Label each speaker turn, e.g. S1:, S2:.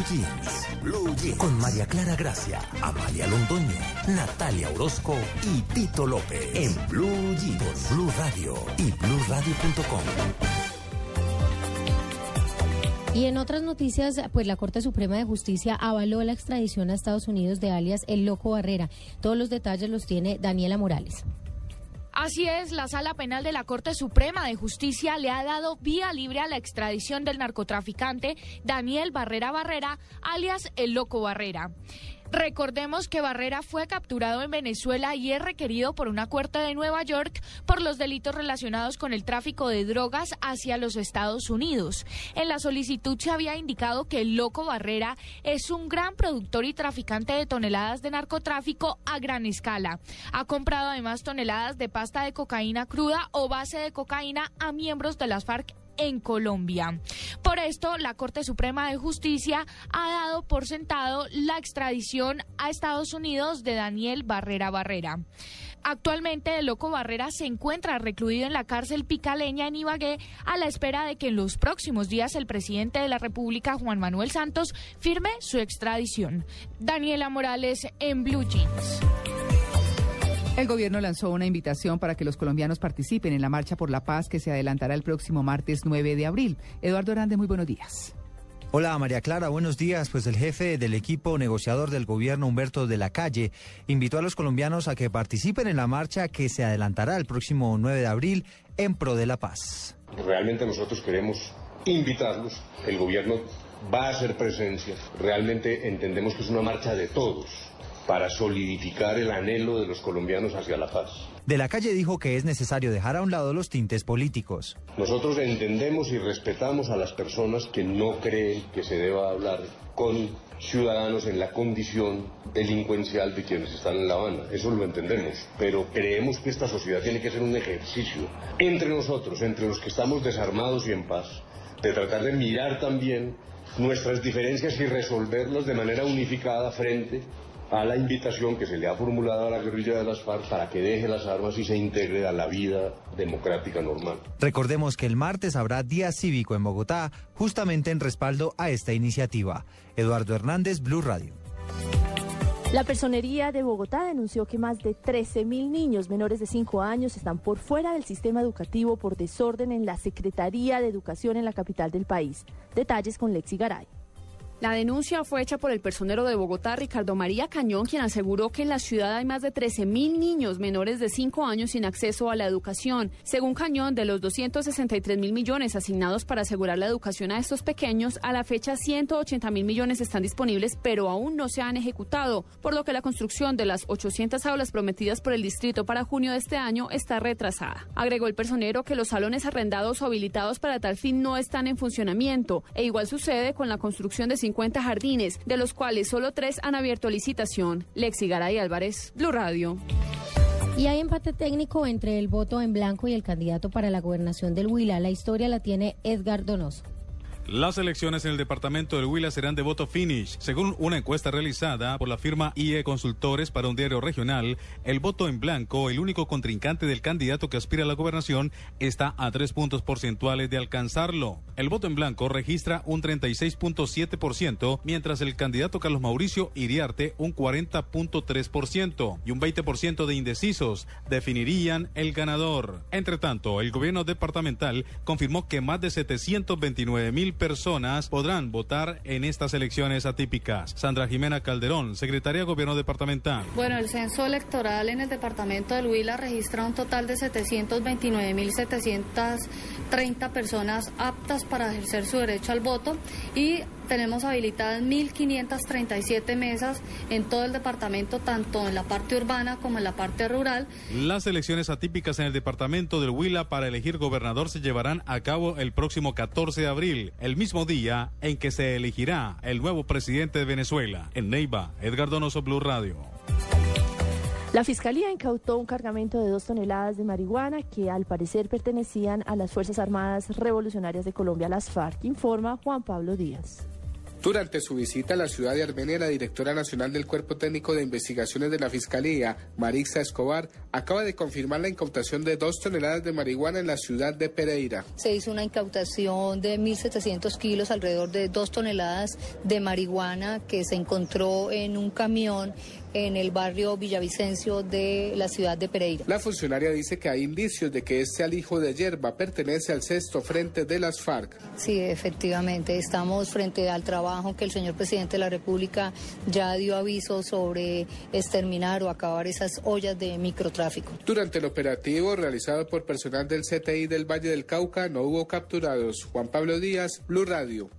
S1: Blue Jeans. Blue Jeans. Con María Clara Gracia, Amalia Londoño, Natalia Orozco y Tito López. En Blue Jeans. Por Blue Radio y BlueRadio.com.
S2: Y en otras noticias, pues la Corte Suprema de Justicia avaló la extradición a Estados Unidos de alias El Loco Barrera. Todos los detalles los tiene Daniela Morales.
S3: Así es, la Sala Penal de la Corte Suprema de Justicia le ha dado vía libre a la extradición del narcotraficante Daniel Barrera Barrera, alias El Loco Barrera. Recordemos que Barrera fue capturado en Venezuela y es requerido por una corte de Nueva York por los delitos relacionados con el tráfico de drogas hacia los Estados Unidos. En la solicitud se había indicado que el loco Barrera es un gran productor y traficante de toneladas de narcotráfico a gran escala. Ha comprado además toneladas de pasta de cocaína cruda o base de cocaína a miembros de las FARC en Colombia. Por esto, la Corte Suprema de Justicia ha dado por sentado la extradición a Estados Unidos de Daniel Barrera Barrera. Actualmente, el loco Barrera se encuentra recluido en la cárcel Picaleña en Ibagué a la espera de que en los próximos días el presidente de la República, Juan Manuel Santos, firme su extradición. Daniela Morales en Blue Jeans.
S4: El gobierno lanzó una invitación para que los colombianos participen en la Marcha por la Paz que se adelantará el próximo martes 9 de abril. Eduardo Hernández, muy buenos días.
S5: Hola María Clara, buenos días. Pues el jefe del equipo negociador del gobierno, Humberto de la Calle, invitó a los colombianos a que participen en la marcha que se adelantará el próximo 9 de abril en pro de la paz.
S6: Realmente nosotros queremos invitarlos. El gobierno va a hacer presencia. Realmente entendemos que es una marcha de todos para solidificar el anhelo de los colombianos hacia la paz.
S5: De la calle dijo que es necesario dejar a un lado los tintes políticos.
S6: Nosotros entendemos y respetamos a las personas que no creen que se deba hablar con ciudadanos en la condición delincuencial de quienes están en La Habana. Eso lo entendemos. Pero creemos que esta sociedad tiene que ser un ejercicio entre nosotros, entre los que estamos desarmados y en paz, de tratar de mirar también nuestras diferencias y resolverlas de manera unificada frente a la invitación que se le ha formulado a la guerrilla de las FARC para que deje las armas y se integre a la vida democrática normal.
S5: Recordemos que el martes habrá día cívico en Bogotá, justamente en respaldo a esta iniciativa. Eduardo Hernández, Blue Radio.
S7: La Personería de Bogotá denunció que más de 13.000 niños menores de 5 años están por fuera del sistema educativo por desorden en la Secretaría de Educación en la capital del país. Detalles con Lexi Garay.
S8: La denuncia fue hecha por el personero de Bogotá, Ricardo María Cañón, quien aseguró que en la ciudad hay más de 13.000 niños menores de 5 años sin acceso a la educación. Según Cañón, de los 263 mil millones asignados para asegurar la educación a estos pequeños, a la fecha 180 mil millones están disponibles, pero aún no se han ejecutado, por lo que la construcción de las 800 aulas prometidas por el distrito para junio de este año está retrasada. Agregó el personero que los salones arrendados o habilitados para tal fin no están en funcionamiento, e igual sucede con la construcción de 50 jardines, de los cuales solo tres han abierto licitación. Lexi Garay Álvarez, Blue Radio.
S2: Y hay empate técnico entre el voto en blanco y el candidato para la gobernación del Huila. La historia la tiene Edgar Donoso.
S9: Las elecciones en el departamento del Huila serán de voto finish. Según una encuesta realizada por la firma IE Consultores para un diario regional, el voto en blanco, el único contrincante del candidato que aspira a la gobernación, está a tres puntos porcentuales de alcanzarlo. El voto en blanco registra un 36.7%, mientras el candidato Carlos Mauricio Iriarte un 40.3% y un 20% de indecisos definirían el ganador. Entre tanto, el gobierno departamental confirmó que más de 729 mil personas podrán votar en estas elecciones atípicas. Sandra Jimena Calderón, secretaria de Gobierno Departamental.
S10: Bueno, el censo electoral en el departamento del Huila registra un total de 729.730 personas aptas para ejercer su derecho al voto y tenemos habilitadas 1.537 mesas en todo el departamento, tanto en la parte urbana como en la parte rural.
S9: Las elecciones atípicas en el departamento del Huila para elegir gobernador se llevarán a cabo el próximo 14 de abril, el mismo día en que se elegirá el nuevo presidente de Venezuela. En Neiva, Edgar Donoso, Blue Radio.
S7: La Fiscalía incautó un cargamento de dos toneladas de marihuana que al parecer pertenecían a las Fuerzas Armadas Revolucionarias de Colombia, las FARC, informa Juan Pablo Díaz.
S11: Durante su visita a la ciudad de Armenia, la directora nacional del Cuerpo Técnico de Investigaciones de la Fiscalía, Marixa Escobar, acaba de confirmar la incautación de dos toneladas de marihuana en la ciudad de Pereira.
S12: Se hizo una incautación de 1.700 kilos, alrededor de dos toneladas de marihuana que se encontró en un camión en el barrio Villavicencio de la ciudad de Pereira.
S11: La funcionaria dice que hay indicios de que este alijo de hierba pertenece al sexto frente de las FARC.
S12: Sí, efectivamente, estamos frente al trabajo que el señor presidente de la República ya dio aviso sobre exterminar o acabar esas ollas de microtráfico.
S11: Durante el operativo realizado por personal del CTI del Valle del Cauca no hubo capturados. Juan Pablo Díaz, Blue Radio.